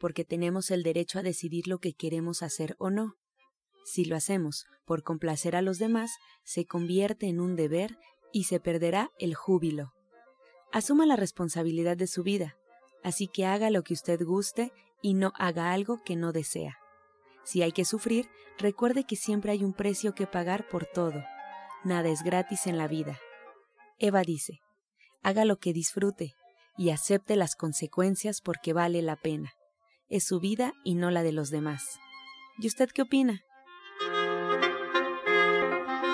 porque tenemos el derecho a decidir lo que queremos hacer o no. Si lo hacemos por complacer a los demás, se convierte en un deber y se perderá el júbilo. Asuma la responsabilidad de su vida, así que haga lo que usted guste y no haga algo que no desea. Si hay que sufrir, recuerde que siempre hay un precio que pagar por todo. Nada es gratis en la vida. Eva dice, haga lo que disfrute y acepte las consecuencias porque vale la pena. Es su vida y no la de los demás. ¿Y usted qué opina?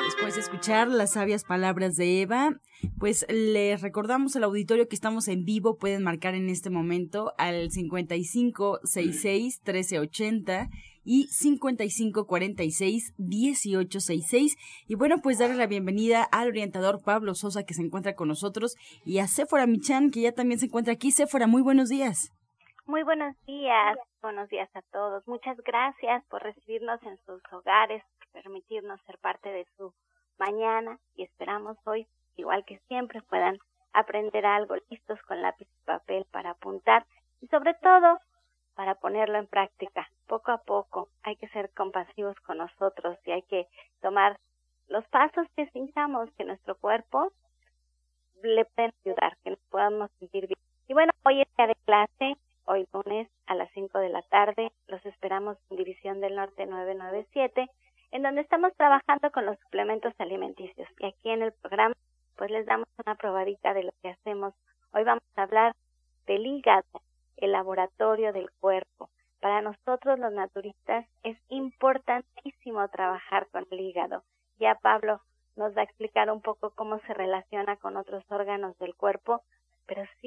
Después de escuchar las sabias palabras de Eva, pues le recordamos al auditorio que estamos en vivo, pueden marcar en este momento al 5566 1380 y 5546-1866. Y bueno, pues darle la bienvenida al orientador Pablo Sosa que se encuentra con nosotros y a Sephora Michan que ya también se encuentra aquí. Sephora, muy buenos días. Muy buenos días, buenos días a todos. Muchas gracias por recibirnos en sus hogares, por permitirnos ser parte de su mañana y esperamos hoy, igual que siempre, puedan aprender algo listos con lápiz y papel para apuntar y sobre todo para ponerlo en práctica poco a poco. Hay que ser compasivos con nosotros y hay que tomar los pasos que sintamos que nuestro cuerpo le pueden ayudar, que nos podamos sentir bien. Y bueno, hoy es día de clase, hoy lunes a las 5 de la tarde, los esperamos en División del Norte 997, en donde estamos trabajando con los suplementos alimenticios. Y aquí en el programa, pues les damos una probadita de lo que hacemos. Hoy vamos a hablar del hígado, el laboratorio del cuerpo. Para nosotros los naturistas es importantísimo trabajar con el hígado. Ya Pablo nos va a explicar un poco cómo se relaciona con otros órganos del cuerpo,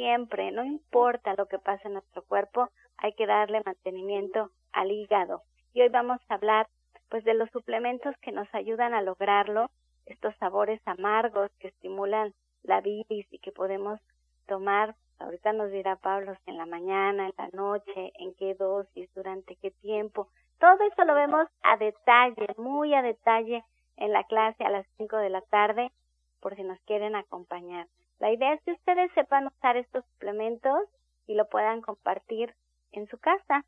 siempre, no importa lo que pase en nuestro cuerpo, hay que darle mantenimiento al hígado. Y hoy vamos a hablar pues de los suplementos que nos ayudan a lograrlo, estos sabores amargos que estimulan la bilis y que podemos tomar Ahorita nos dirá Pablo en la mañana, en la noche, en qué dosis, durante qué tiempo. Todo eso lo vemos a detalle, muy a detalle en la clase a las 5 de la tarde, por si nos quieren acompañar. La idea es que ustedes sepan usar estos suplementos y lo puedan compartir en su casa,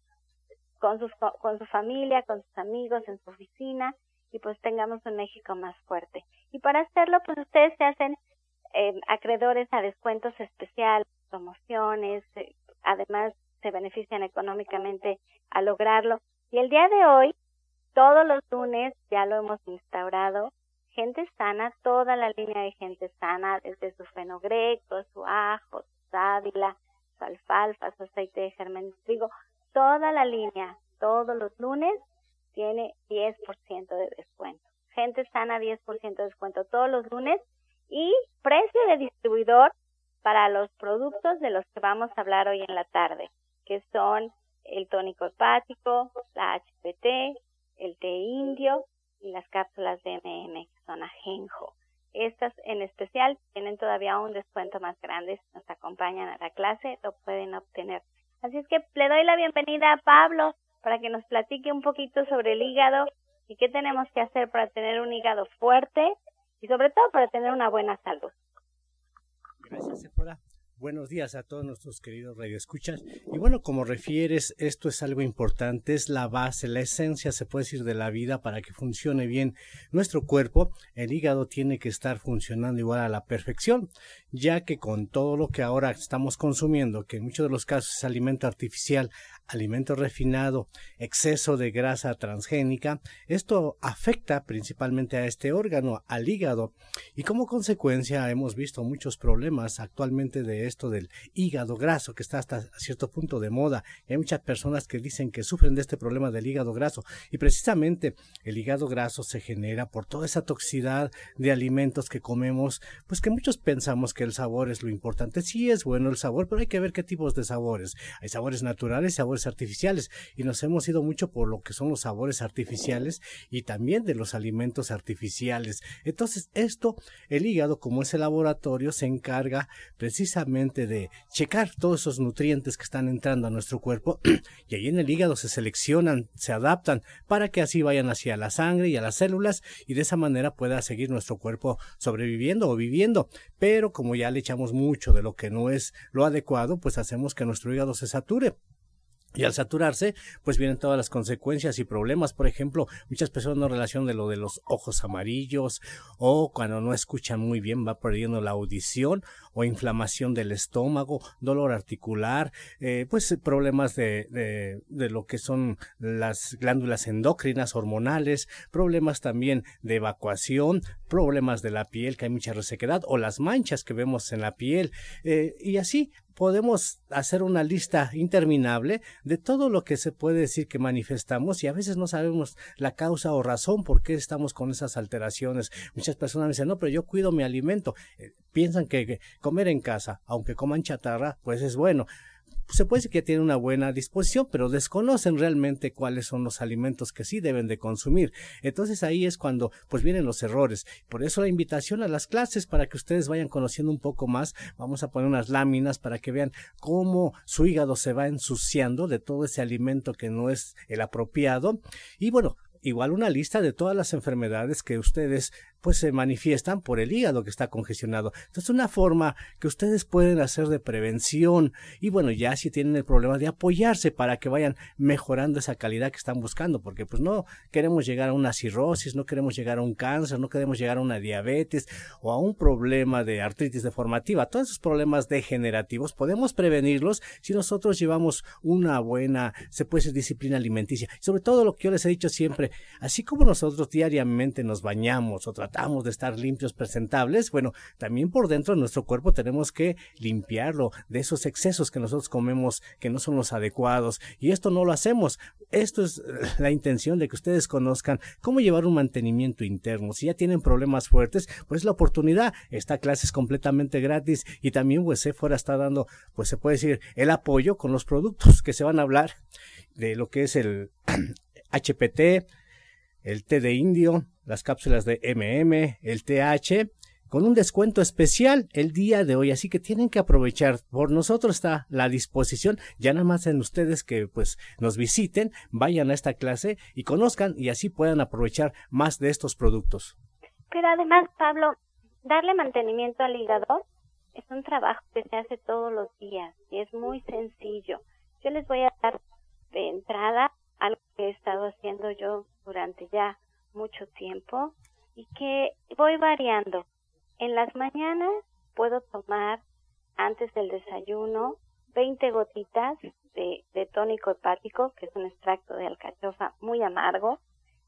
con, sus, con su familia, con sus amigos, en su oficina, y pues tengamos un México más fuerte. Y para hacerlo, pues ustedes se hacen eh, acreedores a descuentos especiales promociones, eh, además se benefician económicamente a lograrlo. Y el día de hoy, todos los lunes, ya lo hemos instaurado, gente sana, toda la línea de gente sana, desde su fenogreco, su ajo, su sábila, su alfalfa, su aceite de germen de trigo, toda la línea, todos los lunes, tiene 10% de descuento. Gente sana, 10% de descuento todos los lunes y precio de distribuidor para los productos de los que vamos a hablar hoy en la tarde, que son el tónico hepático, la HPT, el té indio y las cápsulas de MM, que son ajenjo. Estas en especial tienen todavía un descuento más grande. Si nos acompañan a la clase, lo pueden obtener. Así es que le doy la bienvenida a Pablo para que nos platique un poquito sobre el hígado y qué tenemos que hacer para tener un hígado fuerte y sobre todo para tener una buena salud. Gracias. Buenos días a todos nuestros queridos radioescuchas. Y bueno, como refieres, esto es algo importante, es la base, la esencia, se puede decir, de la vida para que funcione bien nuestro cuerpo. El hígado tiene que estar funcionando igual a la perfección, ya que con todo lo que ahora estamos consumiendo, que en muchos de los casos es alimento artificial, alimento refinado, exceso de grasa transgénica, esto afecta principalmente a este órgano, al hígado, y como consecuencia hemos visto muchos problemas actualmente de esto del hígado graso, que está hasta cierto punto de moda. hay muchas personas que dicen que sufren de este problema del hígado graso, y precisamente el hígado graso se genera por toda esa toxicidad de alimentos que comemos, pues que muchos pensamos que el sabor es lo importante. Sí es bueno el sabor, pero hay que ver qué tipos de sabores. Hay sabores naturales y artificiales y nos hemos ido mucho por lo que son los sabores artificiales y también de los alimentos artificiales. Entonces esto, el hígado como ese laboratorio se encarga precisamente de checar todos esos nutrientes que están entrando a nuestro cuerpo y ahí en el hígado se seleccionan, se adaptan para que así vayan hacia la sangre y a las células y de esa manera pueda seguir nuestro cuerpo sobreviviendo o viviendo. Pero como ya le echamos mucho de lo que no es lo adecuado, pues hacemos que nuestro hígado se sature. Y al saturarse, pues vienen todas las consecuencias y problemas. Por ejemplo, muchas personas no relacionan de lo de los ojos amarillos o cuando no escuchan muy bien va perdiendo la audición o inflamación del estómago, dolor articular, eh, pues problemas de, de, de lo que son las glándulas endócrinas, hormonales, problemas también de evacuación, problemas de la piel, que hay mucha resequedad o las manchas que vemos en la piel. Eh, y así podemos hacer una lista interminable de todo lo que se puede decir que manifestamos y a veces no sabemos la causa o razón por qué estamos con esas alteraciones. Muchas personas dicen, no, pero yo cuido mi alimento. Eh, piensan que comer en casa, aunque coman chatarra, pues es bueno se puede decir que tienen una buena disposición, pero desconocen realmente cuáles son los alimentos que sí deben de consumir. Entonces ahí es cuando pues vienen los errores. Por eso la invitación a las clases para que ustedes vayan conociendo un poco más. Vamos a poner unas láminas para que vean cómo su hígado se va ensuciando de todo ese alimento que no es el apropiado. Y bueno, igual una lista de todas las enfermedades que ustedes pues se manifiestan por el hígado que está congestionado. Entonces, una forma que ustedes pueden hacer de prevención y bueno, ya si tienen el problema de apoyarse para que vayan mejorando esa calidad que están buscando, porque pues no queremos llegar a una cirrosis, no queremos llegar a un cáncer, no queremos llegar a una diabetes o a un problema de artritis deformativa. Todos esos problemas degenerativos podemos prevenirlos si nosotros llevamos una buena, se puede decir, disciplina alimenticia. Sobre todo lo que yo les he dicho siempre, así como nosotros diariamente nos bañamos o tratamos de estar limpios, presentables, bueno, también por dentro de nuestro cuerpo tenemos que limpiarlo de esos excesos que nosotros comemos que no son los adecuados. Y esto no lo hacemos. Esto es la intención de que ustedes conozcan cómo llevar un mantenimiento interno. Si ya tienen problemas fuertes, pues la oportunidad. Esta clase es completamente gratis y también pues fuera está dando, pues se puede decir, el apoyo con los productos que se van a hablar de lo que es el HPT, el té de indio, las cápsulas de MM, el TH, con un descuento especial el día de hoy, así que tienen que aprovechar. Por nosotros está la disposición, ya nada más en ustedes que pues nos visiten, vayan a esta clase y conozcan y así puedan aprovechar más de estos productos. Pero además, Pablo, darle mantenimiento al hígado es un trabajo que se hace todos los días y es muy sencillo. Yo les voy a dar de entrada algo que he estado haciendo yo durante ya mucho tiempo y que voy variando. En las mañanas puedo tomar antes del desayuno 20 gotitas de, de tónico hepático, que es un extracto de alcachofa muy amargo,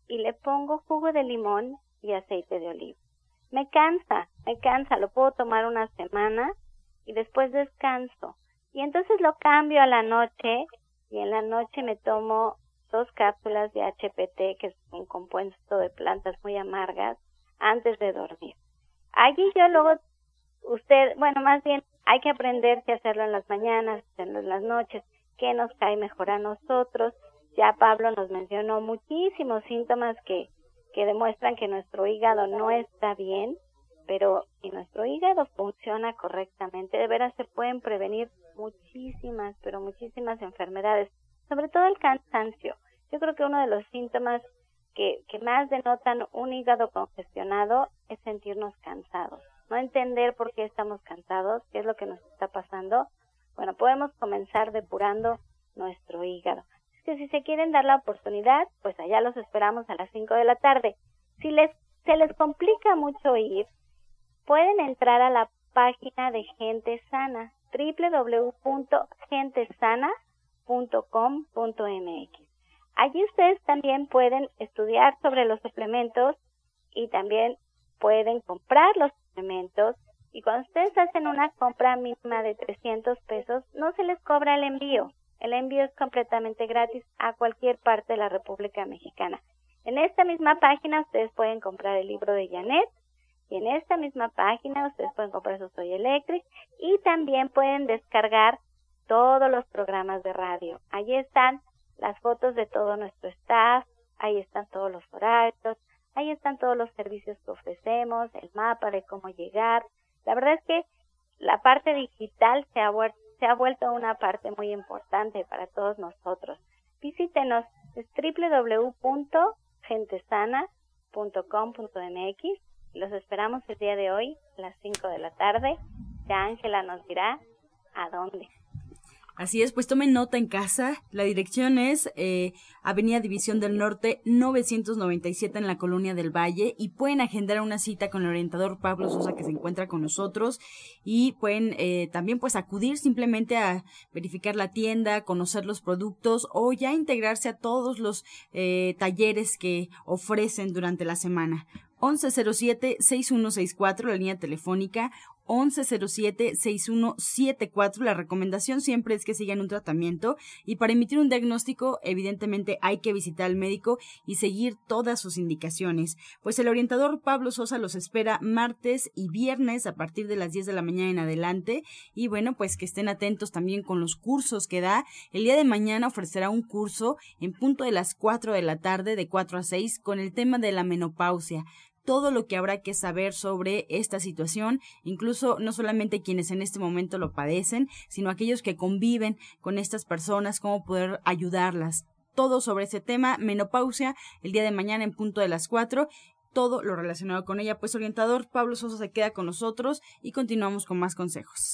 y le pongo jugo de limón y aceite de oliva. Me cansa, me cansa, lo puedo tomar una semana y después descanso. Y entonces lo cambio a la noche y en la noche me tomo dos cápsulas de HPT, que es un compuesto de plantas muy amargas, antes de dormir. Allí yo luego, usted, bueno, más bien hay que aprender que hacerlo en las mañanas, hacerlo en las noches, qué nos cae mejor a nosotros. Ya Pablo nos mencionó muchísimos síntomas que, que demuestran que nuestro hígado no está bien, pero si nuestro hígado funciona correctamente, de veras se pueden prevenir muchísimas, pero muchísimas enfermedades, sobre todo el cansancio. Yo creo que uno de los síntomas que, más denotan un hígado congestionado es sentirnos cansados. No entender por qué estamos cansados, qué es lo que nos está pasando. Bueno, podemos comenzar depurando nuestro hígado. Es que si se quieren dar la oportunidad, pues allá los esperamos a las 5 de la tarde. Si les, se les complica mucho ir, pueden entrar a la página de Gente Sana, www.gentesana.com Allí ustedes también pueden estudiar sobre los suplementos y también pueden comprar los suplementos y cuando ustedes hacen una compra mínima de 300 pesos no se les cobra el envío. El envío es completamente gratis a cualquier parte de la República Mexicana. En esta misma página ustedes pueden comprar el libro de Janet y en esta misma página ustedes pueden comprar su Soy Electric y también pueden descargar todos los programas de radio. Allí están las fotos de todo nuestro staff, ahí están todos los horarios, ahí están todos los servicios que ofrecemos, el mapa de cómo llegar. La verdad es que la parte digital se ha, se ha vuelto una parte muy importante para todos nosotros. Visítenos, es www.gentesana.com.mx. Los esperamos el día de hoy a las 5 de la tarde. Ya Ángela nos dirá a dónde. Así es, pues tomen nota en casa. La dirección es eh, Avenida División del Norte 997 en la Colonia del Valle y pueden agendar una cita con el orientador Pablo Sosa que se encuentra con nosotros y pueden eh, también pues acudir simplemente a verificar la tienda, conocer los productos o ya integrarse a todos los eh, talleres que ofrecen durante la semana. 1107-6164, la línea telefónica, 1107-6174. La recomendación siempre es que sigan un tratamiento y para emitir un diagnóstico evidentemente hay que visitar al médico y seguir todas sus indicaciones. Pues el orientador Pablo Sosa los espera martes y viernes a partir de las 10 de la mañana en adelante y bueno pues que estén atentos también con los cursos que da. El día de mañana ofrecerá un curso en punto de las 4 de la tarde de 4 a 6 con el tema de la menopausia todo lo que habrá que saber sobre esta situación, incluso no solamente quienes en este momento lo padecen, sino aquellos que conviven con estas personas, cómo poder ayudarlas. Todo sobre ese tema, menopausia, el día de mañana en punto de las cuatro todo lo relacionado con ella. Pues orientador Pablo Sosa se queda con nosotros y continuamos con más consejos.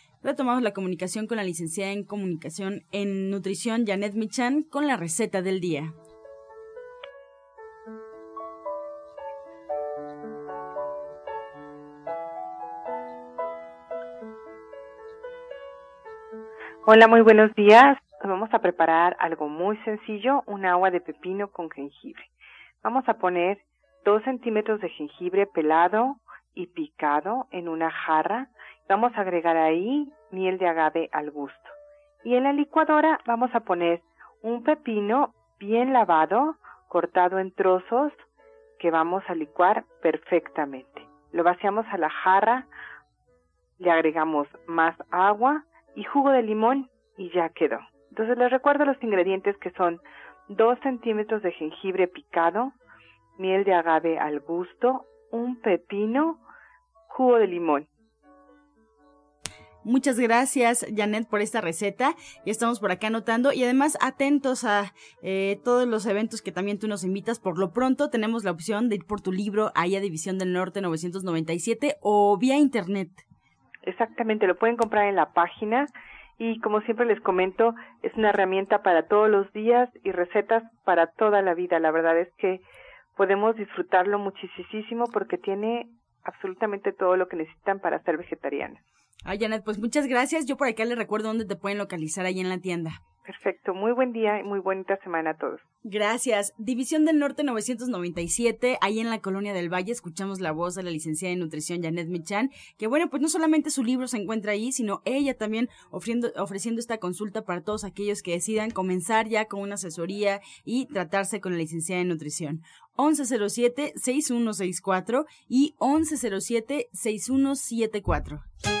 retomamos la comunicación con la licenciada en comunicación en nutrición Janet Michan con la receta del día. Hola, muy buenos días. Vamos a preparar algo muy sencillo, un agua de pepino con jengibre. Vamos a poner dos centímetros de jengibre pelado y picado en una jarra Vamos a agregar ahí miel de agave al gusto. Y en la licuadora vamos a poner un pepino bien lavado, cortado en trozos, que vamos a licuar perfectamente. Lo vaciamos a la jarra, le agregamos más agua y jugo de limón y ya quedó. Entonces les recuerdo los ingredientes que son 2 centímetros de jengibre picado, miel de agave al gusto, un pepino, jugo de limón. Muchas gracias, Janet, por esta receta. Ya estamos por acá anotando y además atentos a eh, todos los eventos que también tú nos invitas. Por lo pronto tenemos la opción de ir por tu libro ahí a División del Norte 997 o vía internet. Exactamente, lo pueden comprar en la página y como siempre les comento, es una herramienta para todos los días y recetas para toda la vida. La verdad es que podemos disfrutarlo muchísimo porque tiene absolutamente todo lo que necesitan para ser vegetarianos. Ay, Janet, pues muchas gracias. Yo por acá les recuerdo dónde te pueden localizar ahí en la tienda. Perfecto, muy buen día y muy bonita semana a todos. Gracias. División del Norte 997, ahí en la Colonia del Valle, escuchamos la voz de la licenciada en nutrición Janet Michan, que bueno, pues no solamente su libro se encuentra ahí, sino ella también ofreciendo, ofreciendo esta consulta para todos aquellos que decidan comenzar ya con una asesoría y tratarse con la licenciada en nutrición. 1107-6164 y 1107-6174.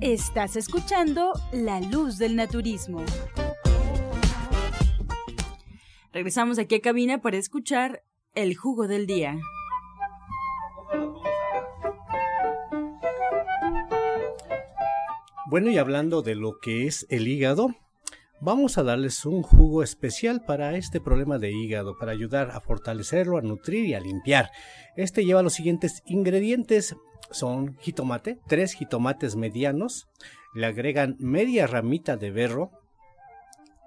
Estás escuchando La Luz del Naturismo. Regresamos aquí a cabina para escuchar el jugo del día. Bueno, y hablando de lo que es el hígado, vamos a darles un jugo especial para este problema de hígado, para ayudar a fortalecerlo, a nutrir y a limpiar. Este lleva los siguientes ingredientes. Son jitomate, tres jitomates medianos, le agregan media ramita de berro,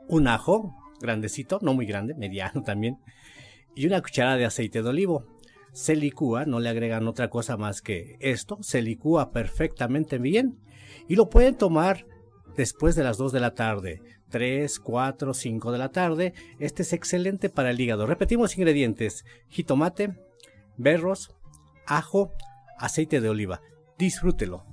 un ajo grandecito, no muy grande, mediano también, y una cucharada de aceite de olivo. Se licúa, no le agregan otra cosa más que esto, se licúa perfectamente bien y lo pueden tomar después de las 2 de la tarde, 3, 4, 5 de la tarde. Este es excelente para el hígado. Repetimos ingredientes: jitomate, berros, ajo, aceite de oliva. Disfrútelo.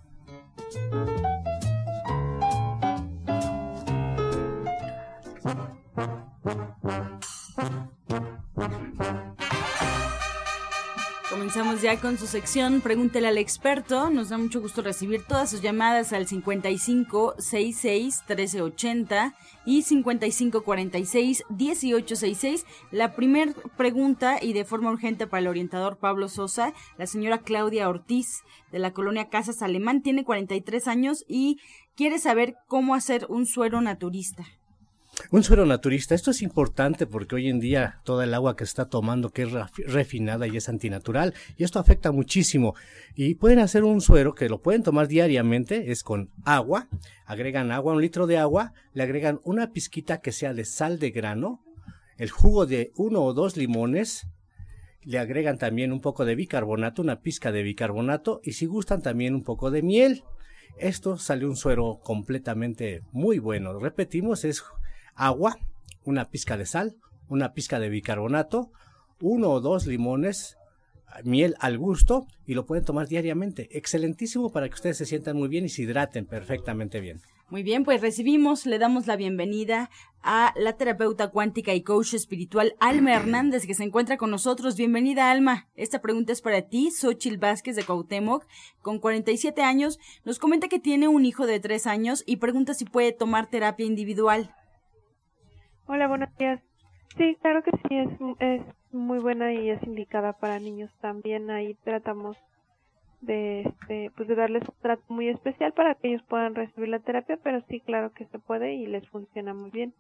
Comenzamos ya con su sección Pregúntele al experto. Nos da mucho gusto recibir todas sus llamadas al 55 66 1380 y 55 46 1866. La primera pregunta y de forma urgente para el orientador Pablo Sosa, la señora Claudia Ortiz de la colonia Casas Alemán tiene 43 años y quiere saber cómo hacer un suero naturista. Un suero naturista, esto es importante porque hoy en día toda el agua que se está tomando que es refinada y es antinatural y esto afecta muchísimo y pueden hacer un suero que lo pueden tomar diariamente, es con agua, agregan agua, un litro de agua, le agregan una pizquita que sea de sal de grano, el jugo de uno o dos limones, le agregan también un poco de bicarbonato, una pizca de bicarbonato y si gustan también un poco de miel. Esto sale un suero completamente muy bueno. Repetimos, es agua, una pizca de sal, una pizca de bicarbonato, uno o dos limones, miel al gusto y lo pueden tomar diariamente. Excelentísimo para que ustedes se sientan muy bien y se hidraten perfectamente bien. Muy bien, pues recibimos, le damos la bienvenida a la terapeuta cuántica y coach espiritual Alma Hernández, que se encuentra con nosotros. Bienvenida, Alma. Esta pregunta es para ti, Xochil Vázquez de Cuauhtémoc, con 47 años. Nos comenta que tiene un hijo de 3 años y pregunta si puede tomar terapia individual. Hola, buenos días. Sí, claro que sí, es, es muy buena y es indicada para niños también. Ahí tratamos de, este, pues de darles un trato muy especial para que ellos puedan recibir la terapia, pero sí, claro que se puede y les funciona muy bien.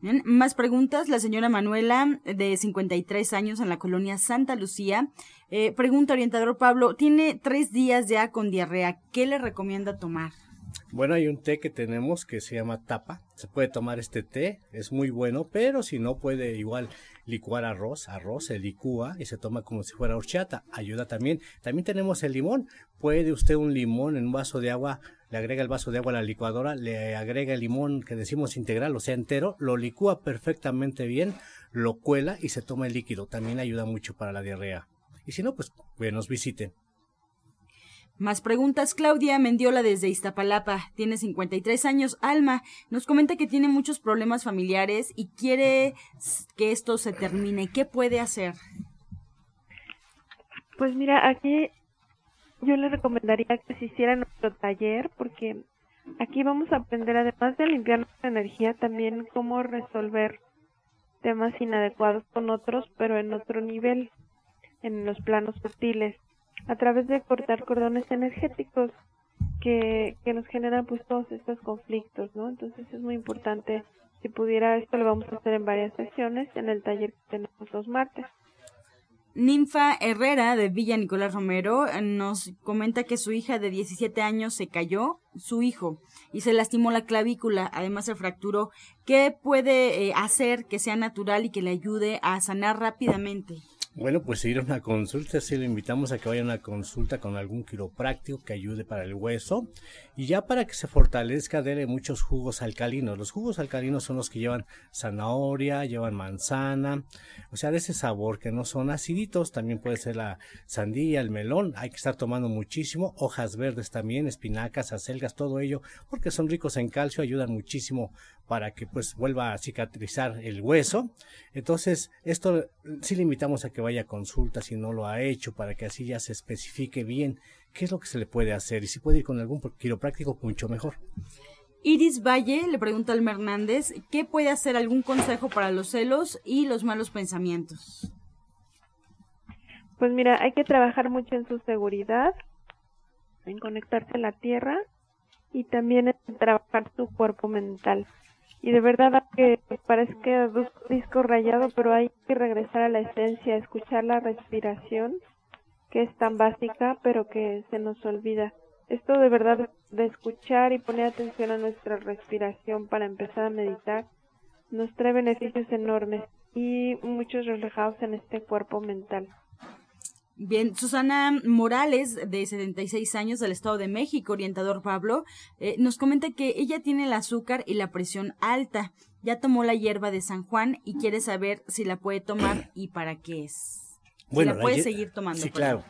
Bien, más preguntas. La señora Manuela, de 53 años, en la colonia Santa Lucía. Eh, pregunta, orientador Pablo, tiene tres días ya con diarrea. ¿Qué le recomienda tomar? Bueno, hay un té que tenemos que se llama tapa. Se puede tomar este té, es muy bueno, pero si no puede igual licuar arroz, arroz se licúa y se toma como si fuera horchata. Ayuda también. También tenemos el limón. Puede usted un limón en un vaso de agua, le agrega el vaso de agua a la licuadora, le agrega el limón que decimos integral, o sea, entero, lo licúa perfectamente bien, lo cuela y se toma el líquido. También ayuda mucho para la diarrea. Y si no, pues, nos visiten. Más preguntas. Claudia Mendiola desde Iztapalapa. Tiene 53 años. Alma nos comenta que tiene muchos problemas familiares y quiere que esto se termine. ¿Qué puede hacer? Pues mira, aquí yo le recomendaría que se hiciera nuestro taller porque aquí vamos a aprender, además de limpiar nuestra energía, también cómo resolver temas inadecuados con otros, pero en otro nivel, en los planos sutiles a través de cortar cordones energéticos que, que nos generan pues todos estos conflictos, ¿no? Entonces es muy importante, si pudiera, esto lo vamos a hacer en varias sesiones en el taller que tenemos los martes. Ninfa Herrera de Villa Nicolás Romero nos comenta que su hija de 17 años se cayó, su hijo, y se lastimó la clavícula, además se fracturó. ¿Qué puede eh, hacer que sea natural y que le ayude a sanar rápidamente? Bueno, pues ir a una consulta, sí le invitamos a que vaya a una consulta con algún quiropráctico que ayude para el hueso y ya para que se fortalezca dele muchos jugos alcalinos. Los jugos alcalinos son los que llevan zanahoria, llevan manzana, o sea, de ese sabor que no son aciditos, también puede ser la sandía, el melón, hay que estar tomando muchísimo, hojas verdes también, espinacas, acelgas, todo ello, porque son ricos en calcio, ayudan muchísimo para que pues vuelva a cicatrizar el hueso. Entonces, esto sí le invitamos a que vaya a consulta si no lo ha hecho, para que así ya se especifique bien qué es lo que se le puede hacer y si puede ir con algún quiropráctico mucho mejor. Iris Valle le pregunta al Hernández, ¿qué puede hacer algún consejo para los celos y los malos pensamientos? Pues mira, hay que trabajar mucho en su seguridad, en conectarse a la tierra y también en trabajar su cuerpo mental y de verdad que es disco rayado, pero hay que regresar a la esencia, escuchar la respiración, que es tan básica, pero que se nos olvida. Esto de verdad de escuchar y poner atención a nuestra respiración para empezar a meditar nos trae beneficios enormes y muchos reflejados en este cuerpo mental. Bien, Susana Morales, de 76 años, del Estado de México, orientador Pablo, eh, nos comenta que ella tiene el azúcar y la presión alta. Ya tomó la hierba de San Juan y quiere saber si la puede tomar y para qué es. bueno, la puede seguir tomando. Sí, claro.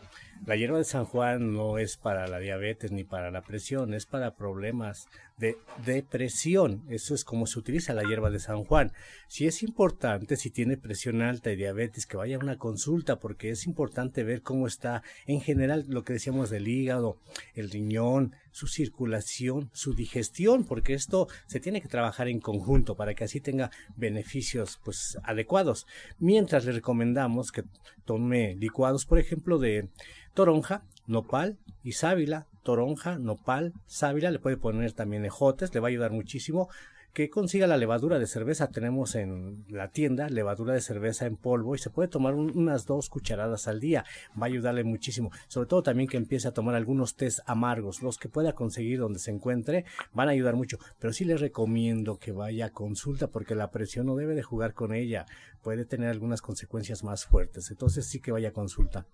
La hierba de San Juan no es para la diabetes ni para la presión, es para problemas de depresión. Eso es como se utiliza la hierba de San Juan. Si es importante, si tiene presión alta y diabetes, que vaya a una consulta, porque es importante ver cómo está en general lo que decíamos del hígado, el riñón, su circulación, su digestión, porque esto se tiene que trabajar en conjunto para que así tenga beneficios pues adecuados. Mientras le recomendamos que tome licuados, por ejemplo, de toronja, nopal y sábila, toronja, nopal, sábila, le puede poner también ejotes, le va a ayudar muchísimo. Que consiga la levadura de cerveza, tenemos en la tienda levadura de cerveza en polvo y se puede tomar unas dos cucharadas al día, va a ayudarle muchísimo. Sobre todo también que empiece a tomar algunos tés amargos, los que pueda conseguir donde se encuentre, van a ayudar mucho. Pero sí le recomiendo que vaya a consulta porque la presión no debe de jugar con ella, puede tener algunas consecuencias más fuertes. Entonces sí que vaya a consulta.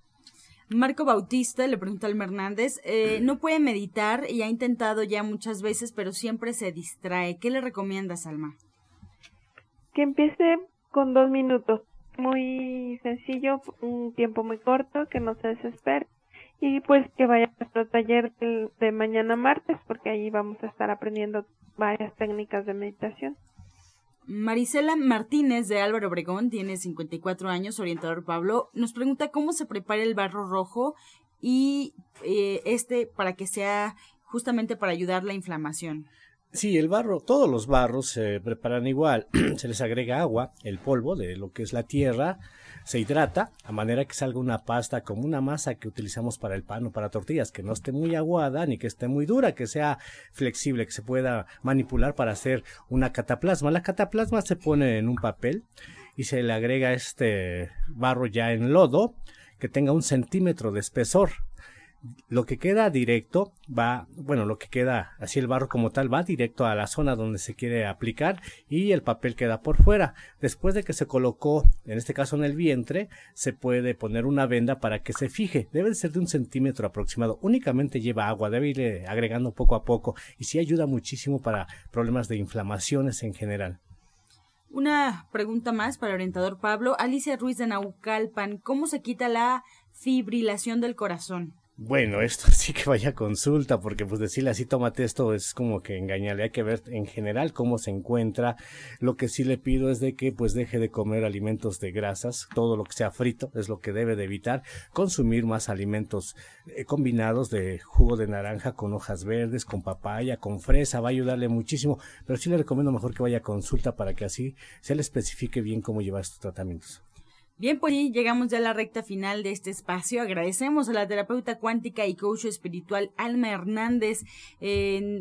Marco Bautista le pregunta al Hernández, eh, no puede meditar y ha intentado ya muchas veces, pero siempre se distrae. ¿Qué le recomiendas, Alma? Que empiece con dos minutos, muy sencillo, un tiempo muy corto, que no se desespere y pues que vaya a nuestro taller de mañana martes, porque ahí vamos a estar aprendiendo varias técnicas de meditación. Marisela Martínez de Álvaro Obregón tiene 54 años, orientador Pablo, nos pregunta cómo se prepara el barro rojo y eh, este para que sea justamente para ayudar la inflamación. Sí, el barro, todos los barros se preparan igual. se les agrega agua, el polvo de lo que es la tierra, se hidrata a manera que salga una pasta como una masa que utilizamos para el pan o para tortillas, que no esté muy aguada ni que esté muy dura, que sea flexible, que se pueda manipular para hacer una cataplasma. La cataplasma se pone en un papel y se le agrega este barro ya en lodo que tenga un centímetro de espesor lo que queda directo va, bueno, lo que queda así el barro como tal va directo a la zona donde se quiere aplicar y el papel queda por fuera. Después de que se colocó, en este caso en el vientre, se puede poner una venda para que se fije. Debe ser de un centímetro aproximado. Únicamente lleva agua, debe ir agregando poco a poco y sí ayuda muchísimo para problemas de inflamaciones en general. Una pregunta más para el orientador Pablo. Alicia Ruiz de Naucalpan, ¿cómo se quita la fibrilación del corazón? Bueno, esto sí que vaya consulta, porque pues decirle así, tómate esto es como que engañarle. Hay que ver en general cómo se encuentra. Lo que sí le pido es de que pues deje de comer alimentos de grasas, todo lo que sea frito es lo que debe de evitar. Consumir más alimentos eh, combinados de jugo de naranja con hojas verdes, con papaya, con fresa, va a ayudarle muchísimo. Pero sí le recomiendo mejor que vaya a consulta para que así se le especifique bien cómo llevar estos tratamientos. Bien, pues llegamos ya a la recta final de este espacio. Agradecemos a la terapeuta cuántica y coach espiritual Alma Hernández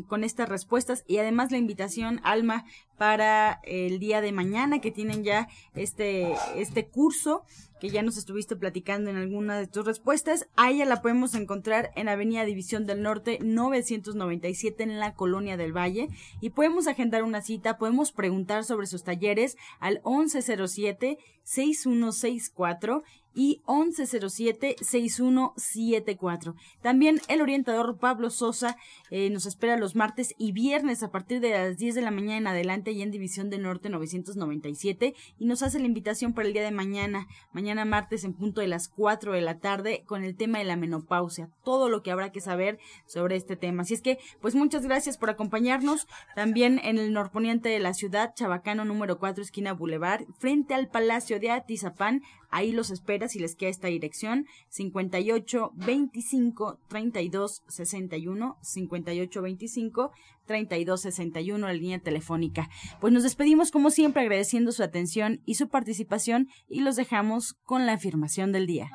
con estas respuestas y además la invitación, Alma, para el día de mañana que tienen ya este, este curso que ya nos estuviste platicando en alguna de tus respuestas. A ella la podemos encontrar en Avenida División del Norte 997 en la Colonia del Valle y podemos agendar una cita, podemos preguntar sobre sus talleres al 1107 6164 y 1107-6174. También el orientador Pablo Sosa eh, nos espera los martes y viernes a partir de las 10 de la mañana en adelante y en División del Norte 997 y nos hace la invitación para el día de mañana, mañana martes en punto de las 4 de la tarde con el tema de la menopausia, todo lo que habrá que saber sobre este tema. Así es que, pues muchas gracias por acompañarnos. También en el norponiente de la ciudad, Chabacano número 4, esquina Boulevard, frente al Palacio de Atizapán, ahí los espera si les queda esta dirección, 58 25 32 61, 58 25 32 61, la línea telefónica. Pues nos despedimos como siempre agradeciendo su atención y su participación y los dejamos con la afirmación del día.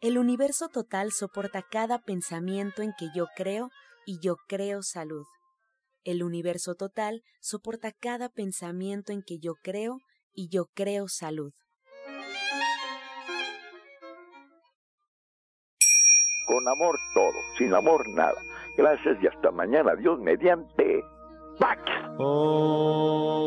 El universo total soporta cada pensamiento en que yo creo y yo creo salud. El universo total soporta cada pensamiento en que yo creo y yo creo salud. Con amor todo, sin amor nada. Gracias y hasta mañana. Dios mediante. ¡Pax! Oh.